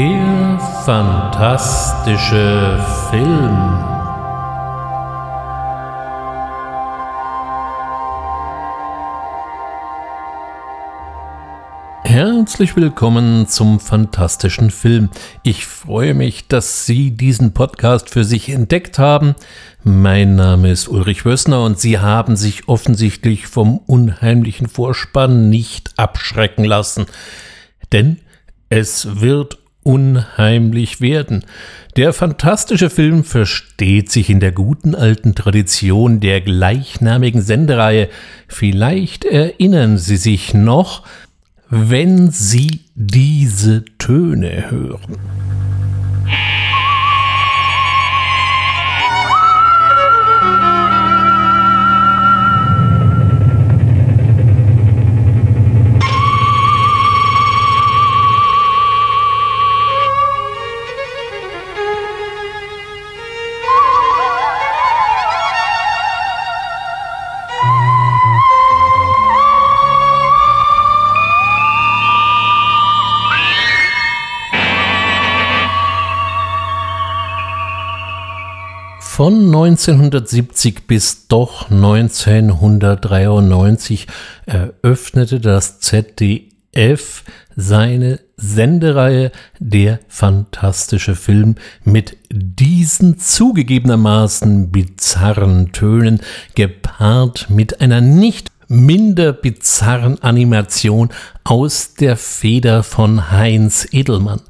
Der fantastische Film. Herzlich willkommen zum fantastischen Film. Ich freue mich, dass Sie diesen Podcast für sich entdeckt haben. Mein Name ist Ulrich Wössner und Sie haben sich offensichtlich vom unheimlichen Vorspann nicht abschrecken lassen. Denn es wird unheimlich werden. Der fantastische Film versteht sich in der guten alten Tradition der gleichnamigen Sendereihe. Vielleicht erinnern Sie sich noch, wenn Sie diese Töne hören. Von 1970 bis doch 1993 eröffnete das ZDF seine Sendereihe Der fantastische Film mit diesen zugegebenermaßen bizarren Tönen, gepaart mit einer nicht minder bizarren Animation aus der Feder von Heinz Edelmann.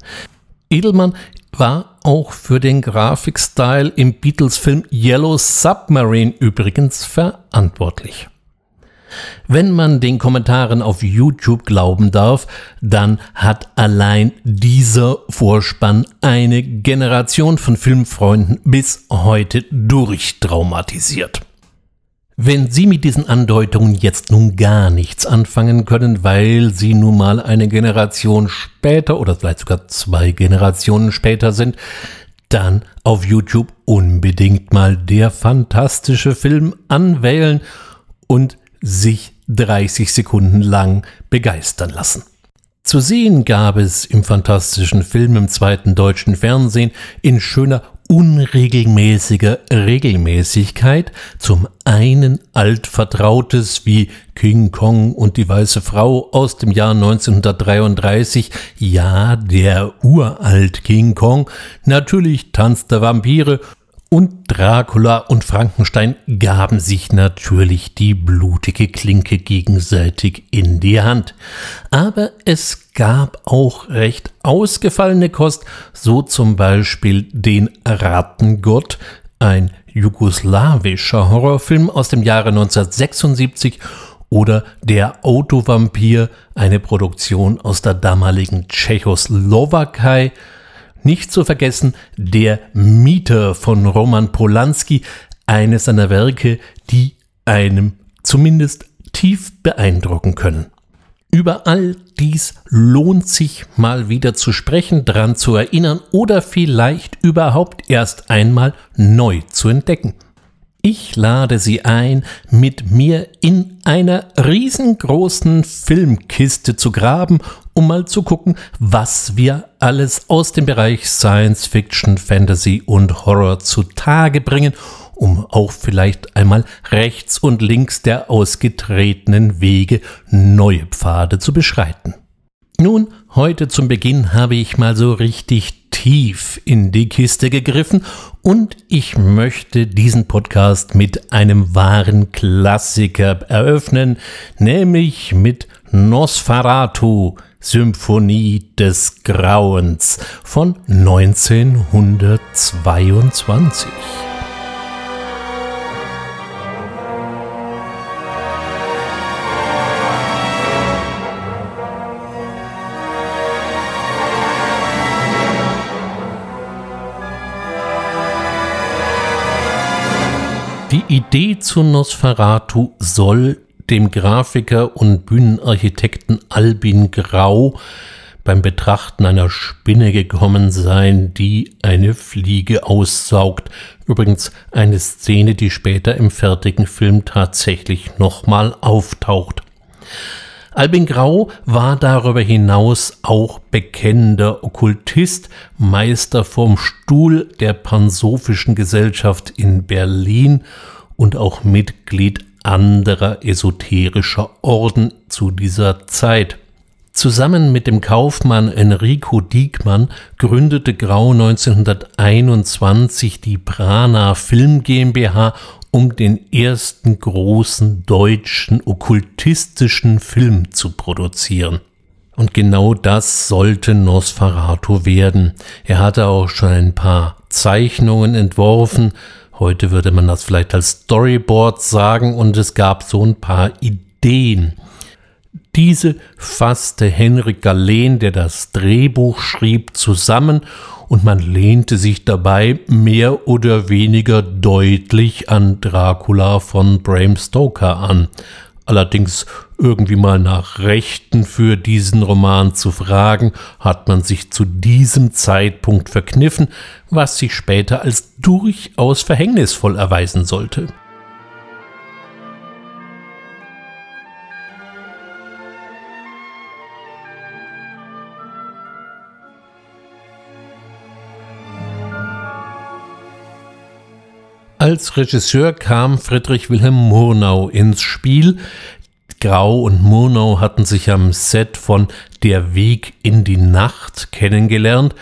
Edelmann war auch für den Grafikstyle im Beatles-Film Yellow Submarine übrigens verantwortlich. Wenn man den Kommentaren auf YouTube glauben darf, dann hat allein dieser Vorspann eine Generation von Filmfreunden bis heute durchtraumatisiert. Wenn Sie mit diesen Andeutungen jetzt nun gar nichts anfangen können, weil Sie nun mal eine Generation später oder vielleicht sogar zwei Generationen später sind, dann auf YouTube unbedingt mal der fantastische Film anwählen und sich 30 Sekunden lang begeistern lassen. Zu sehen gab es im fantastischen Film im zweiten deutschen Fernsehen in schöner unregelmäßiger Regelmäßigkeit, zum einen altvertrautes wie King Kong und die weiße Frau aus dem Jahr 1933, ja, der uralt King Kong, natürlich Tanz der Vampire und Dracula und Frankenstein gaben sich natürlich die blutige Klinke gegenseitig in die Hand. Aber es gab auch recht ausgefallene Kost, so zum Beispiel den Rattengott, ein jugoslawischer Horrorfilm aus dem Jahre 1976 oder Der Autovampir, eine Produktion aus der damaligen Tschechoslowakei, nicht zu vergessen Der Mieter von Roman Polanski, eines seiner Werke, die einem zumindest tief beeindrucken können. Über all dies lohnt sich mal wieder zu sprechen, dran zu erinnern oder vielleicht überhaupt erst einmal neu zu entdecken. Ich lade Sie ein, mit mir in einer riesengroßen Filmkiste zu graben, um mal zu gucken, was wir alles aus dem Bereich Science Fiction, Fantasy und Horror zutage bringen, um auch vielleicht einmal rechts und links der ausgetretenen Wege neue Pfade zu beschreiten. Nun, heute zum Beginn habe ich mal so richtig tief in die Kiste gegriffen und ich möchte diesen Podcast mit einem wahren Klassiker eröffnen, nämlich mit Nosferatu, Symphonie des Grauens von 1922. Die Idee zu Nosferatu soll dem Grafiker und Bühnenarchitekten Albin Grau beim Betrachten einer Spinne gekommen sein, die eine Fliege aussaugt. Übrigens eine Szene, die später im fertigen Film tatsächlich nochmal auftaucht. Albin Grau war darüber hinaus auch bekennender Okkultist, Meister vom Stuhl der Pansophischen Gesellschaft in Berlin und auch Mitglied anderer esoterischer Orden zu dieser Zeit. Zusammen mit dem Kaufmann Enrico Diekmann gründete Grau 1921 die Prana Film GmbH, um den ersten großen deutschen okkultistischen Film zu produzieren. Und genau das sollte Nosferatu werden. Er hatte auch schon ein paar Zeichnungen entworfen, heute würde man das vielleicht als Storyboard sagen, und es gab so ein paar Ideen. Diese fasste Henrik Galen, der das Drehbuch schrieb, zusammen und man lehnte sich dabei mehr oder weniger deutlich an Dracula von Bram Stoker an. Allerdings irgendwie mal nach Rechten für diesen Roman zu fragen, hat man sich zu diesem Zeitpunkt verkniffen, was sich später als durchaus verhängnisvoll erweisen sollte. Als Regisseur kam Friedrich Wilhelm Murnau ins Spiel. Grau und Murnau hatten sich am Set von Der Weg in die Nacht kennengelernt,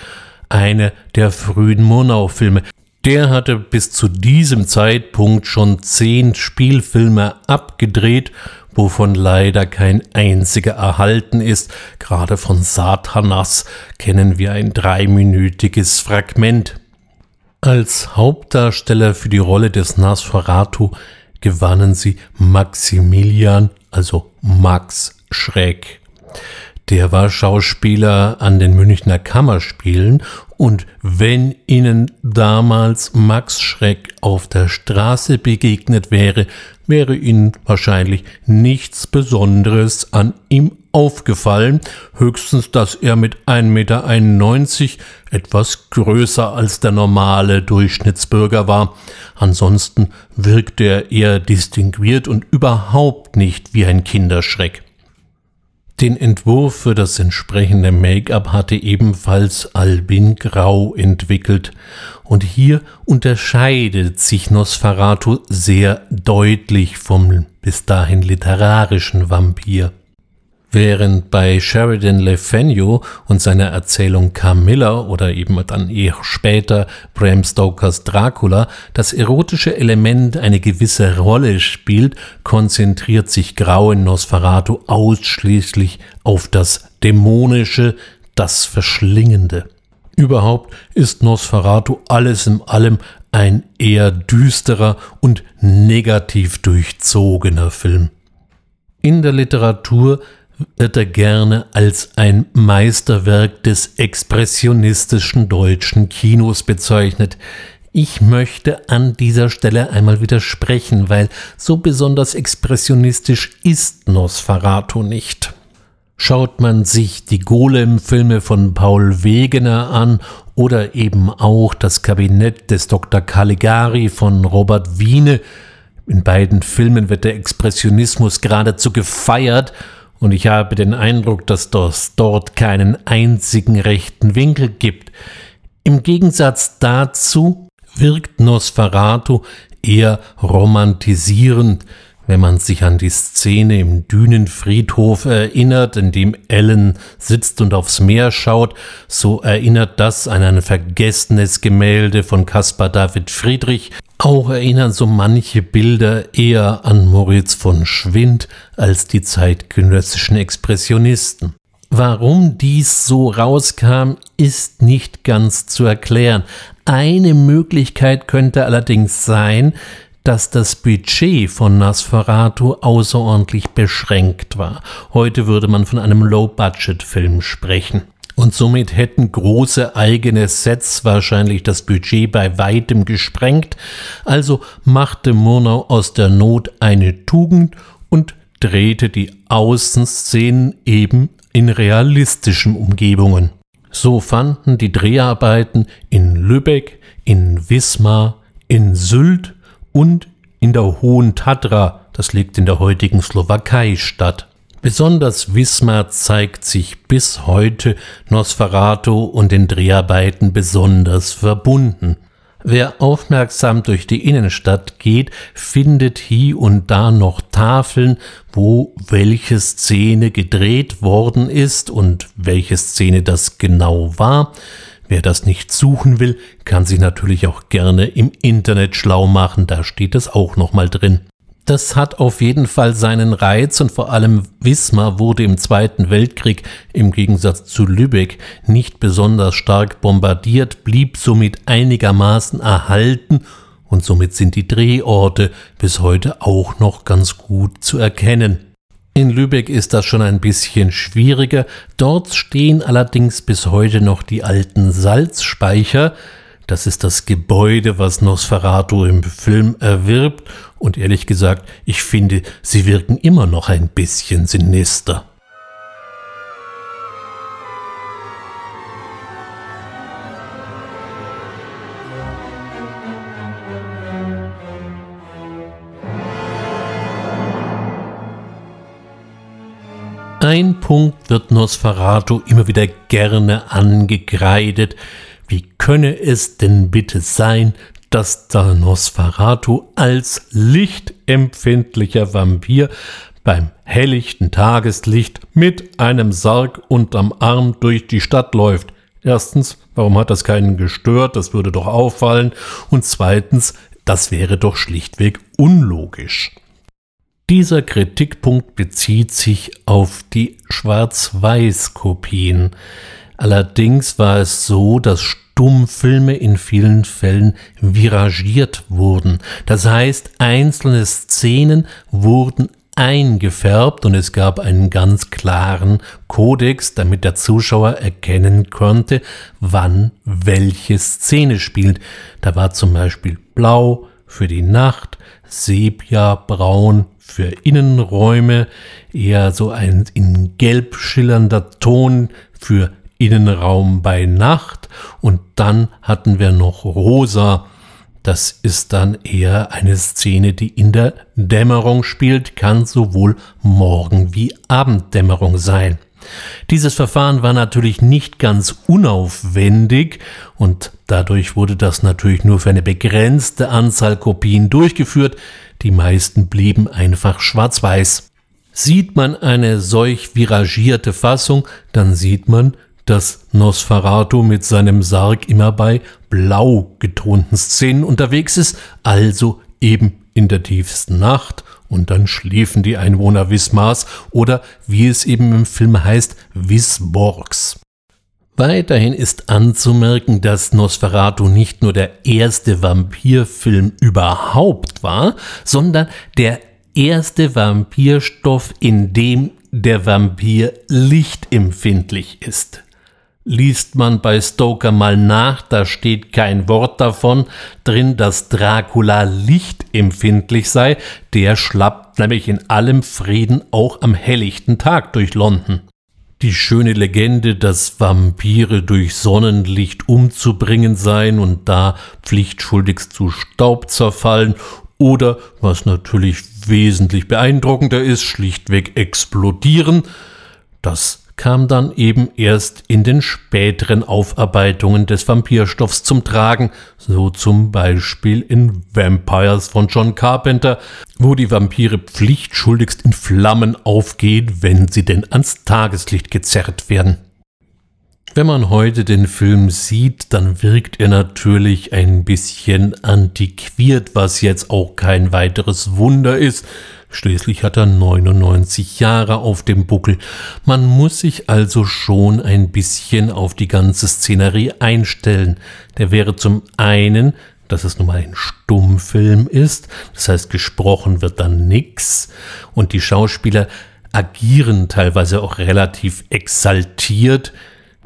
eine der frühen Murnau-Filme. Der hatte bis zu diesem Zeitpunkt schon zehn Spielfilme abgedreht, wovon leider kein einziger erhalten ist. Gerade von Satanas kennen wir ein dreiminütiges Fragment. Als Hauptdarsteller für die Rolle des Nosferatu gewannen sie Maximilian, also Max Schreck. Der war Schauspieler an den Münchner Kammerspielen und wenn Ihnen damals Max Schreck auf der Straße begegnet wäre, wäre Ihnen wahrscheinlich nichts Besonderes an ihm aufgefallen, höchstens, dass er mit 1,91 Meter etwas größer als der normale Durchschnittsbürger war. Ansonsten wirkte er eher distinguiert und überhaupt nicht wie ein Kinderschreck. Den Entwurf für das entsprechende Make-up hatte ebenfalls Albin Grau entwickelt. Und hier unterscheidet sich Nosferatu sehr deutlich vom bis dahin literarischen Vampir. Während bei Sheridan Le Fanu und seiner Erzählung Camilla oder eben dann eher später Bram Stokers Dracula das erotische Element eine gewisse Rolle spielt, konzentriert sich Grau in Nosferatu ausschließlich auf das Dämonische, das Verschlingende. Überhaupt ist Nosferatu alles in allem ein eher düsterer und negativ durchzogener Film. In der Literatur wird er gerne als ein Meisterwerk des expressionistischen deutschen Kinos bezeichnet. Ich möchte an dieser Stelle einmal widersprechen, weil so besonders expressionistisch ist Nosferatu nicht. Schaut man sich die Golem-Filme von Paul Wegener an oder eben auch das Kabinett des Dr. Caligari von Robert Wiene, in beiden Filmen wird der Expressionismus geradezu gefeiert und ich habe den Eindruck, dass es dort keinen einzigen rechten Winkel gibt. Im Gegensatz dazu wirkt Nosferatu eher romantisierend, wenn man sich an die Szene im Dünenfriedhof erinnert, in dem Ellen sitzt und aufs Meer schaut, so erinnert das an ein vergessenes Gemälde von Caspar David Friedrich, auch erinnern so manche Bilder eher an Moritz von Schwind als die zeitgenössischen Expressionisten. Warum dies so rauskam, ist nicht ganz zu erklären. Eine Möglichkeit könnte allerdings sein, dass das Budget von Nosferatu außerordentlich beschränkt war. Heute würde man von einem Low-Budget-Film sprechen. Und somit hätten große eigene Sets wahrscheinlich das Budget bei weitem gesprengt. Also machte Murnau aus der Not eine Tugend und drehte die Außenszenen eben in realistischen Umgebungen. So fanden die Dreharbeiten in Lübeck, in Wismar, in Sylt und in der Hohen Tatra, das liegt in der heutigen Slowakei, statt. Besonders Wismar zeigt sich bis heute Nosferatu und den Dreharbeiten besonders verbunden. Wer aufmerksam durch die Innenstadt geht, findet hier und da noch Tafeln, wo welche Szene gedreht worden ist und welche Szene das genau war. Wer das nicht suchen will, kann sich natürlich auch gerne im Internet schlau machen, da steht es auch nochmal drin. Das hat auf jeden Fall seinen Reiz und vor allem Wismar wurde im Zweiten Weltkrieg im Gegensatz zu Lübeck nicht besonders stark bombardiert, blieb somit einigermaßen erhalten und somit sind die Drehorte bis heute auch noch ganz gut zu erkennen. In Lübeck ist das schon ein bisschen schwieriger, dort stehen allerdings bis heute noch die alten Salzspeicher, das ist das Gebäude, was Nosferatu im Film erwirbt. Und ehrlich gesagt, ich finde, sie wirken immer noch ein bisschen sinister. Ein Punkt wird Nosferatu immer wieder gerne angekreidet, wie könne es denn bitte sein, dass der Nosferatu als lichtempfindlicher Vampir beim helllichten Tageslicht mit einem Sarg unterm Arm durch die Stadt läuft? Erstens, warum hat das keinen gestört? Das würde doch auffallen. Und zweitens, das wäre doch schlichtweg unlogisch. Dieser Kritikpunkt bezieht sich auf die Schwarz-Weiß-Kopien. Allerdings war es so, dass Stummfilme in vielen Fällen viragiert wurden. Das heißt, einzelne Szenen wurden eingefärbt und es gab einen ganz klaren Kodex, damit der Zuschauer erkennen konnte, wann welche Szene spielt. Da war zum Beispiel Blau für die Nacht, Sepia, Braun für Innenräume, eher so ein in Gelb schillernder Ton für Innenraum bei Nacht und dann hatten wir noch Rosa. Das ist dann eher eine Szene, die in der Dämmerung spielt, kann sowohl Morgen- wie Abenddämmerung sein. Dieses Verfahren war natürlich nicht ganz unaufwendig und dadurch wurde das natürlich nur für eine begrenzte Anzahl Kopien durchgeführt. Die meisten blieben einfach schwarz-weiß. Sieht man eine solch viragierte Fassung, dann sieht man, dass Nosferatu mit seinem Sarg immer bei blau getonten Szenen unterwegs ist, also eben in der tiefsten Nacht, und dann schliefen die Einwohner Wismars oder wie es eben im Film heißt, Wisborgs. Weiterhin ist anzumerken, dass Nosferatu nicht nur der erste Vampirfilm überhaupt war, sondern der erste Vampirstoff, in dem der Vampir lichtempfindlich ist. Liest man bei Stoker mal nach, da steht kein Wort davon drin, dass Dracula lichtempfindlich sei, der schlappt nämlich in allem Frieden auch am helllichten Tag durch London. Die schöne Legende, dass Vampire durch Sonnenlicht umzubringen seien und da pflichtschuldigst zu Staub zerfallen oder, was natürlich wesentlich beeindruckender ist, schlichtweg explodieren, das kam dann eben erst in den späteren Aufarbeitungen des Vampirstoffs zum Tragen, so zum Beispiel in Vampires von John Carpenter, wo die Vampire pflichtschuldigst in Flammen aufgehen, wenn sie denn ans Tageslicht gezerrt werden. Wenn man heute den Film sieht, dann wirkt er natürlich ein bisschen antiquiert, was jetzt auch kein weiteres Wunder ist. Schließlich hat er 99 Jahre auf dem Buckel. Man muss sich also schon ein bisschen auf die ganze Szenerie einstellen. Der wäre zum einen, dass es nun mal ein Stummfilm ist, das heißt gesprochen wird dann nix und die Schauspieler agieren teilweise auch relativ exaltiert,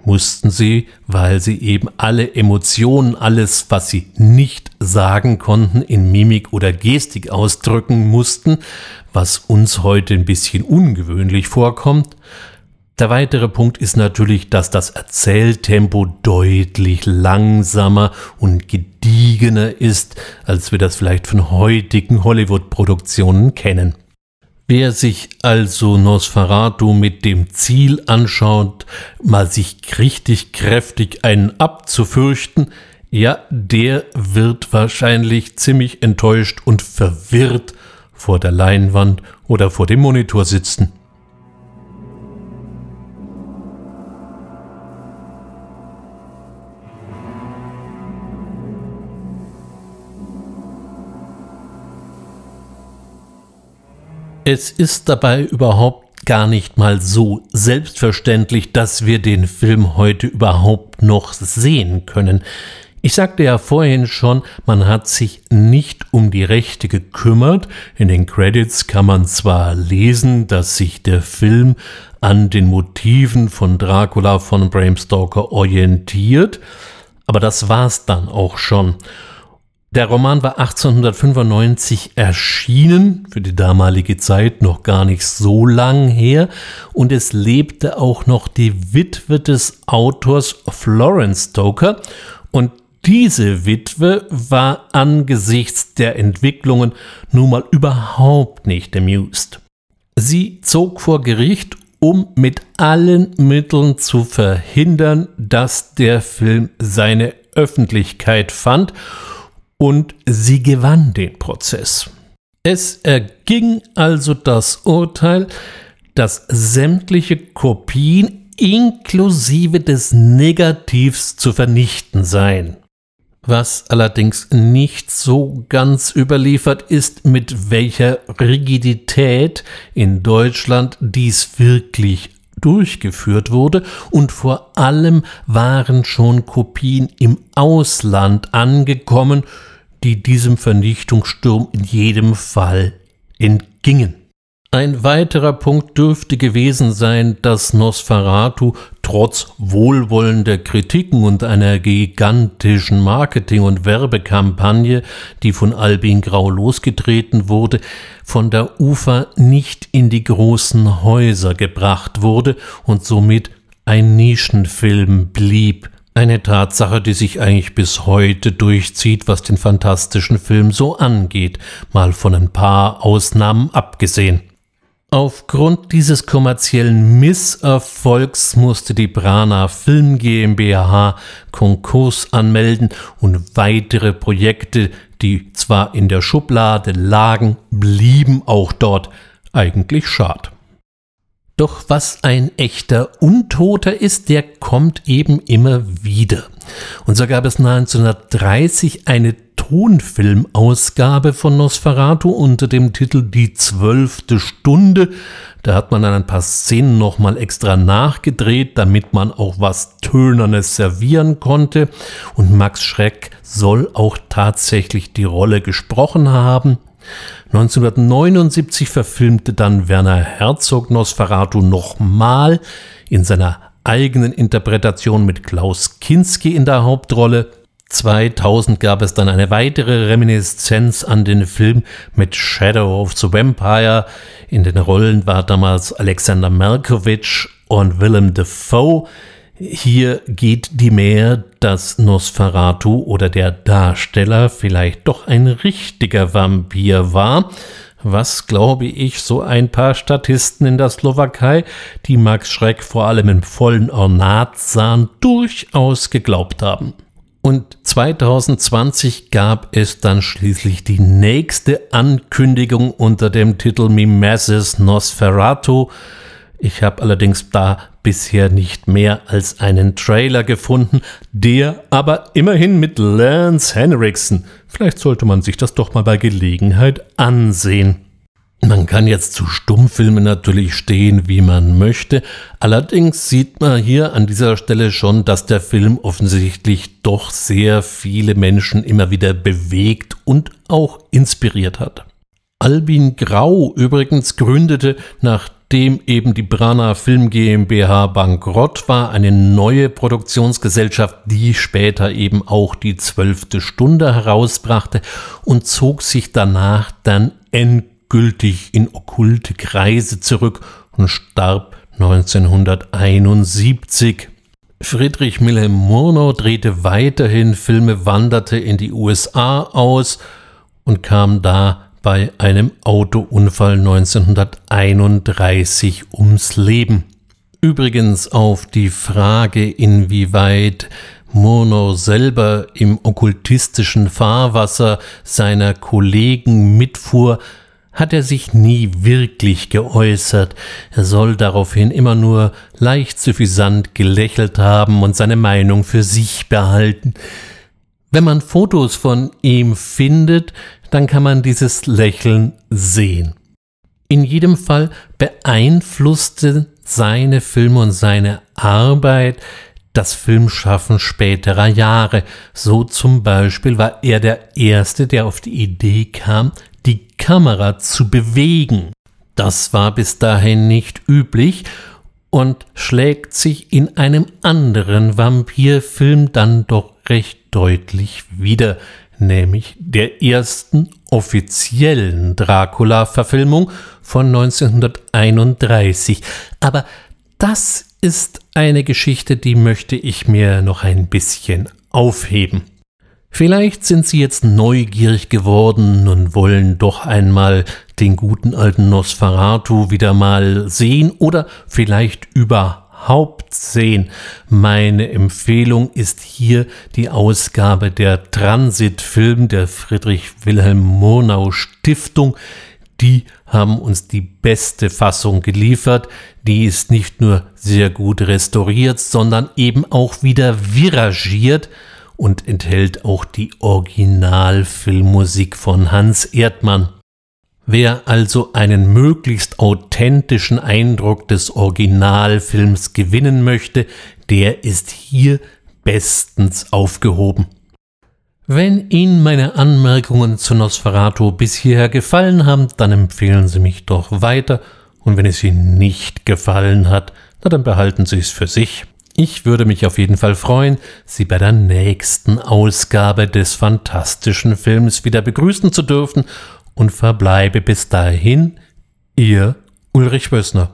mussten sie, weil sie eben alle Emotionen, alles, was sie nicht sagen konnten, in Mimik oder Gestik ausdrücken mussten, was uns heute ein bisschen ungewöhnlich vorkommt. Der weitere Punkt ist natürlich, dass das Erzähltempo deutlich langsamer und gediegener ist, als wir das vielleicht von heutigen Hollywood-Produktionen kennen. Wer sich also Nosferatu mit dem Ziel anschaut, mal sich richtig kräftig einen abzufürchten, ja, der wird wahrscheinlich ziemlich enttäuscht und verwirrt vor der Leinwand oder vor dem Monitor sitzen. Es ist dabei überhaupt gar nicht mal so selbstverständlich, dass wir den Film heute überhaupt noch sehen können. Ich sagte ja vorhin schon, man hat sich nicht um die Rechte gekümmert. In den Credits kann man zwar lesen, dass sich der Film an den Motiven von Dracula von Bram Stoker orientiert, aber das war's dann auch schon. Der Roman war 1895 erschienen, für die damalige Zeit noch gar nicht so lang her, und es lebte auch noch die Witwe des Autors Florence Stoker, und diese Witwe war angesichts der Entwicklungen nun mal überhaupt nicht amused. Sie zog vor Gericht, um mit allen Mitteln zu verhindern, dass der Film seine Öffentlichkeit fand und sie gewann den Prozess. Es erging also das Urteil, dass sämtliche Kopien inklusive des Negativs zu vernichten seien. Was allerdings nicht so ganz überliefert ist, mit welcher Rigidität in Deutschland dies wirklich durchgeführt wurde und vor allem waren schon Kopien im Ausland angekommen, die diesem Vernichtungssturm in jedem Fall entgingen. Ein weiterer Punkt dürfte gewesen sein, dass Nosferatu trotz wohlwollender Kritiken und einer gigantischen Marketing- und Werbekampagne, die von Albin Grau losgetreten wurde, von der Ufer nicht in die großen Häuser gebracht wurde und somit ein Nischenfilm blieb. Eine Tatsache, die sich eigentlich bis heute durchzieht, was den fantastischen Film so angeht, mal von ein paar Ausnahmen abgesehen. Aufgrund dieses kommerziellen Misserfolgs musste die Brana Film GmbH Konkurs anmelden und weitere Projekte, die zwar in der Schublade lagen, blieben auch dort eigentlich schad. Doch was ein echter Untoter ist, der kommt eben immer wieder. Und so gab es 1930 eine Tonfilmausgabe von Nosferatu unter dem Titel Die zwölfte Stunde. Da hat man dann ein paar Szenen nochmal extra nachgedreht, damit man auch was Tönernes servieren konnte. Und Max Schreck soll auch tatsächlich die Rolle gesprochen haben. 1979 verfilmte dann Werner Herzog Nosferatu nochmal in seiner eigenen Interpretation mit Klaus Kinski in der Hauptrolle. 2000 gab es dann eine weitere Reminiszenz an den Film mit Shadow of the Vampire. In den Rollen war damals Alexander Malkovich und Willem Dafoe. Hier geht die Mehr, dass Nosferatu oder der Darsteller vielleicht doch ein richtiger Vampir war, was, glaube ich, so ein paar Statisten in der Slowakei, die Max Schreck vor allem im vollen Ornat sahen, durchaus geglaubt haben. Und 2020 gab es dann schließlich die nächste Ankündigung unter dem Titel Mimesis Nosferatu, ich habe allerdings da bisher nicht mehr als einen Trailer gefunden, der aber immerhin mit Lance Henriksen. Vielleicht sollte man sich das doch mal bei Gelegenheit ansehen. Man kann jetzt zu Stummfilmen natürlich stehen, wie man möchte. Allerdings sieht man hier an dieser Stelle schon, dass der Film offensichtlich doch sehr viele Menschen immer wieder bewegt und auch inspiriert hat. Albin Grau übrigens gründete nach Nachdem eben die Brana Film GmbH bankrott war, eine neue Produktionsgesellschaft, die später eben auch die zwölfte Stunde herausbrachte und zog sich danach dann endgültig in okkulte Kreise zurück und starb 1971. Friedrich Wilhelm Murnau drehte weiterhin Filme, wanderte in die USA aus und kam da bei einem Autounfall 1931 ums Leben. Übrigens auf die Frage, inwieweit Murnau selber im okkultistischen Fahrwasser seiner Kollegen mitfuhr, hat er sich nie wirklich geäußert, er soll daraufhin immer nur leicht suffisant gelächelt haben und seine Meinung für sich behalten. Wenn man Fotos von ihm findet, dann kann man dieses Lächeln sehen. In jedem Fall beeinflusste seine Filme und seine Arbeit das Filmschaffen späterer Jahre. So zum Beispiel war er der Erste, der auf die Idee kam, die Kamera zu bewegen. Das war bis dahin nicht üblich und schlägt sich in einem anderen Vampirfilm dann doch recht deutlich wieder, nämlich der ersten offiziellen Dracula-Verfilmung von 1931. Aber das ist eine Geschichte, die möchte ich mir noch ein bisschen aufheben. Vielleicht sind Sie jetzt neugierig geworden und wollen doch einmal den guten alten Nosferatu wieder mal sehen oder vielleicht überhaupt sehen. Meine Empfehlung ist hier die Ausgabe der Transitfilm der Friedrich Wilhelm Murnau Stiftung. Die haben uns die beste Fassung geliefert. Die ist nicht nur sehr gut restauriert, sondern eben auch wieder viragiert und enthält auch die Originalfilmmusik von Hans Erdmann. Wer also einen möglichst authentischen Eindruck des Originalfilms gewinnen möchte, der ist hier bestens aufgehoben. Wenn Ihnen meine Anmerkungen zu Nosferatu bis hierher gefallen haben, dann empfehlen Sie mich doch weiter, und wenn es Ihnen nicht gefallen hat, na dann behalten Sie es für sich. Ich würde mich auf jeden Fall freuen, Sie bei der nächsten Ausgabe des fantastischen Films wieder begrüßen zu dürfen und verbleibe bis dahin Ihr Ulrich Wössner.